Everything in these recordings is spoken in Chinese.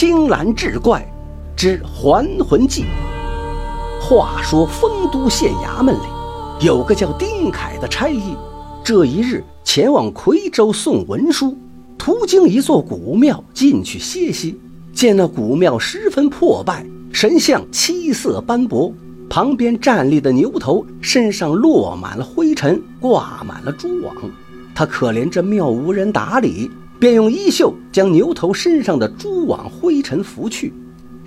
青蓝志怪之还魂记。话说丰都县衙门里有个叫丁凯的差役，这一日前往夔州送文书，途经一座古庙，进去歇息，见那古庙十分破败，神像七色斑驳，旁边站立的牛头身上落满了灰尘，挂满了蛛网。他可怜这庙无人打理，便用衣袖将牛头身上的蛛网灰尘拂去。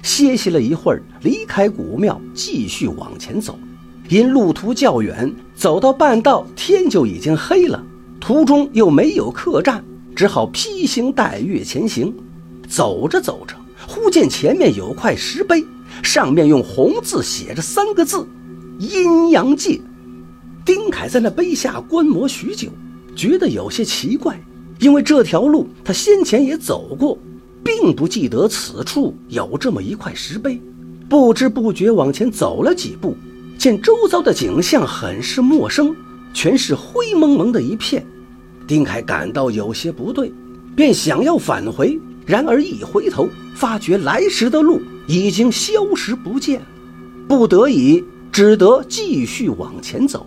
歇息了一会儿，离开古庙，继续往前走。因路途较远，走到半道，天就已经黑了。途中又没有客栈，只好披星戴月前行。走着走着，忽见前面有块石碑，上面用红字写着三个字：“阴阳界。”丁凯在那碑下观摩许久，觉得有些奇怪，因为这条路他先前也走过。并不记得此处有这么一块石碑，不知不觉往前走了几步，见周遭的景象很是陌生，全是灰蒙蒙的一片。丁凯感到有些不对，便想要返回，然而一回头，发觉来时的路已经消失不见，不得已只得继续往前走。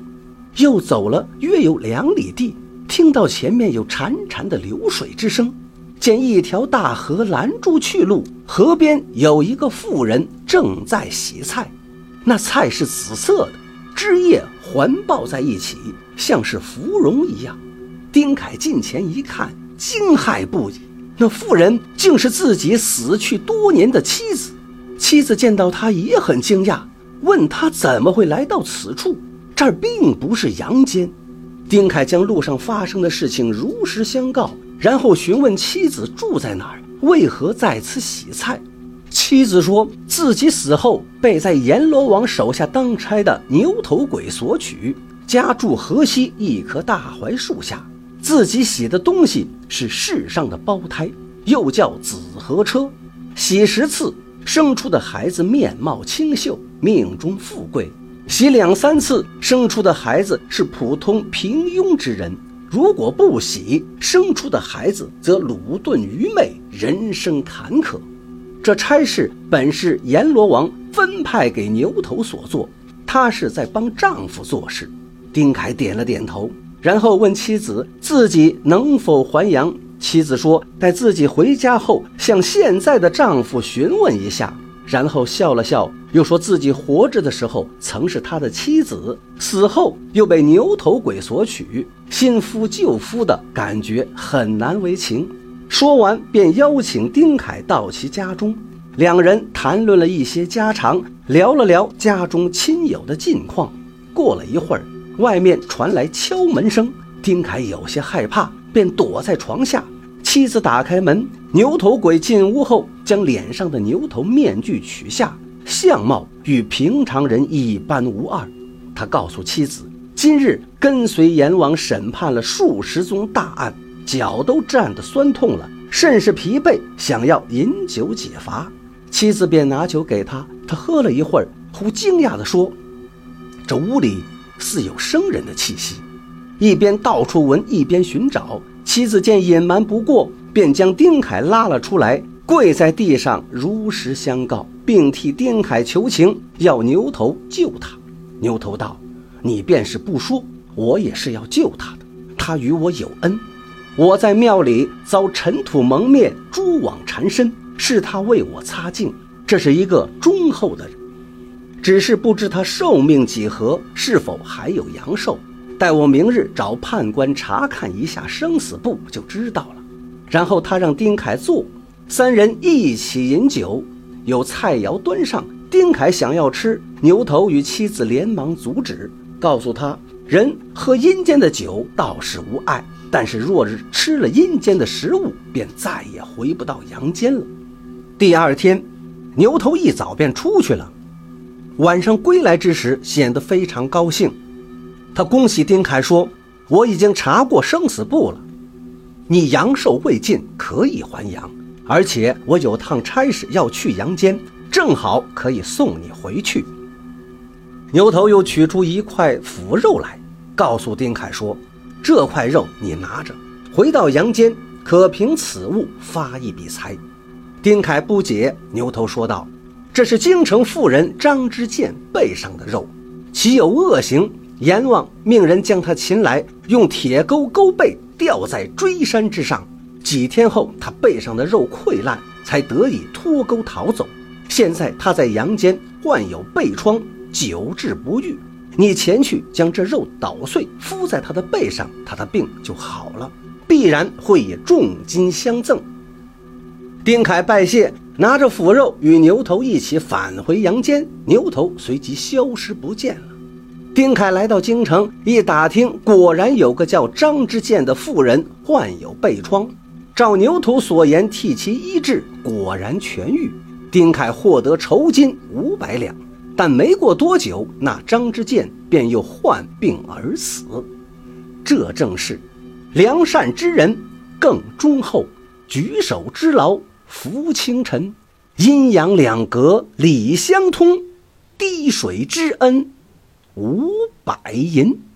又走了约有两里地，听到前面有潺潺的流水之声。见一条大河拦住去路，河边有一个妇人正在洗菜，那菜是紫色的，枝叶环抱在一起，像是芙蓉一样。丁凯近前一看，惊骇不已。那妇人竟是自己死去多年的妻子。妻子见到他也很惊讶，问他怎么会来到此处？这儿并不是阳间。丁凯将路上发生的事情如实相告。然后询问妻子住在哪儿，为何在此洗菜？妻子说自己死后被在阎罗王手下当差的牛头鬼所取，家住河西一棵大槐树下。自己洗的东西是世上的胞胎，又叫紫河车。洗十次生出的孩子面貌清秀，命中富贵；洗两三次生出的孩子是普通平庸之人。如果不洗生出的孩子，则鲁钝愚昧，人生坎坷。这差事本是阎罗王分派给牛头所做，他是在帮丈夫做事。丁凯点了。点头，然后问妻子自己能否还阳。妻子说，待自己回家后，向现在的丈夫询问一下。然后笑了笑，又说自己活着的时候曾是他的妻子，死后又被牛头鬼所娶，新夫旧夫的感觉很难为情。说完，便邀请丁凯到其家中，两人谈论了一些家常，聊了聊家中亲友的近况。过了一会儿，外面传来敲门声，丁凯有些害怕，便躲在床下。妻子打开门，牛头鬼进屋后，将脸上的牛头面具取下，相貌与平常人一般无二。他告诉妻子，今日跟随阎王审判了数十宗大案，脚都站得酸痛了，甚是疲惫，想要饮酒解乏。妻子便拿酒给他，他喝了一会儿，忽惊讶地说：“这屋里似有生人的气息。”一边到处闻，一边寻找。妻子见隐瞒不过，便将丁凯拉了出来，跪在地上如实相告，并替丁凯求情，要牛头救他。牛头道：“你便是不说，我也是要救他的。他与我有恩，我在庙里遭尘土蒙面，蛛网缠身，是他为我擦净。这是一个忠厚的人，只是不知他寿命几何，是否还有阳寿。”待我明日找判官查看一下生死簿，就知道了。然后他让丁凯坐，三人一起饮酒。有菜肴端上，丁凯想要吃，牛头与妻子连忙阻止，告诉他：人喝阴间的酒倒是无碍，但是若日吃了阴间的食物，便再也回不到阳间了。第二天，牛头一早便出去了，晚上归来之时，显得非常高兴。他恭喜丁凯说：“我已经查过生死簿了，你阳寿未尽，可以还阳。而且我有趟差事要去阳间，正好可以送你回去。”牛头又取出一块腐肉来，告诉丁凯说：“这块肉你拿着，回到阳间可凭此物发一笔财。”丁凯不解，牛头说道：“这是京城妇人张之健背上的肉，岂有恶行？阎王命人将他擒来，用铁钩钩背，吊在锥山之上。几天后，他背上的肉溃烂，才得以脱钩逃走。现在他在阳间患有背疮，久治不愈。你前去将这肉捣碎，敷在他的背上，他的病就好了，必然会以重金相赠。”丁凯拜谢，拿着腐肉与牛头一起返回阳间，牛头随即消失不见了。丁凯来到京城，一打听，果然有个叫张之健的妇人患有背疮，照牛头所言替其医治，果然痊愈。丁凯获得酬金五百两，但没过多久，那张之健便又患病而死。这正是良善之人更忠厚，举手之劳。浮清尘，阴阳两隔理相通，滴水之恩，五百银。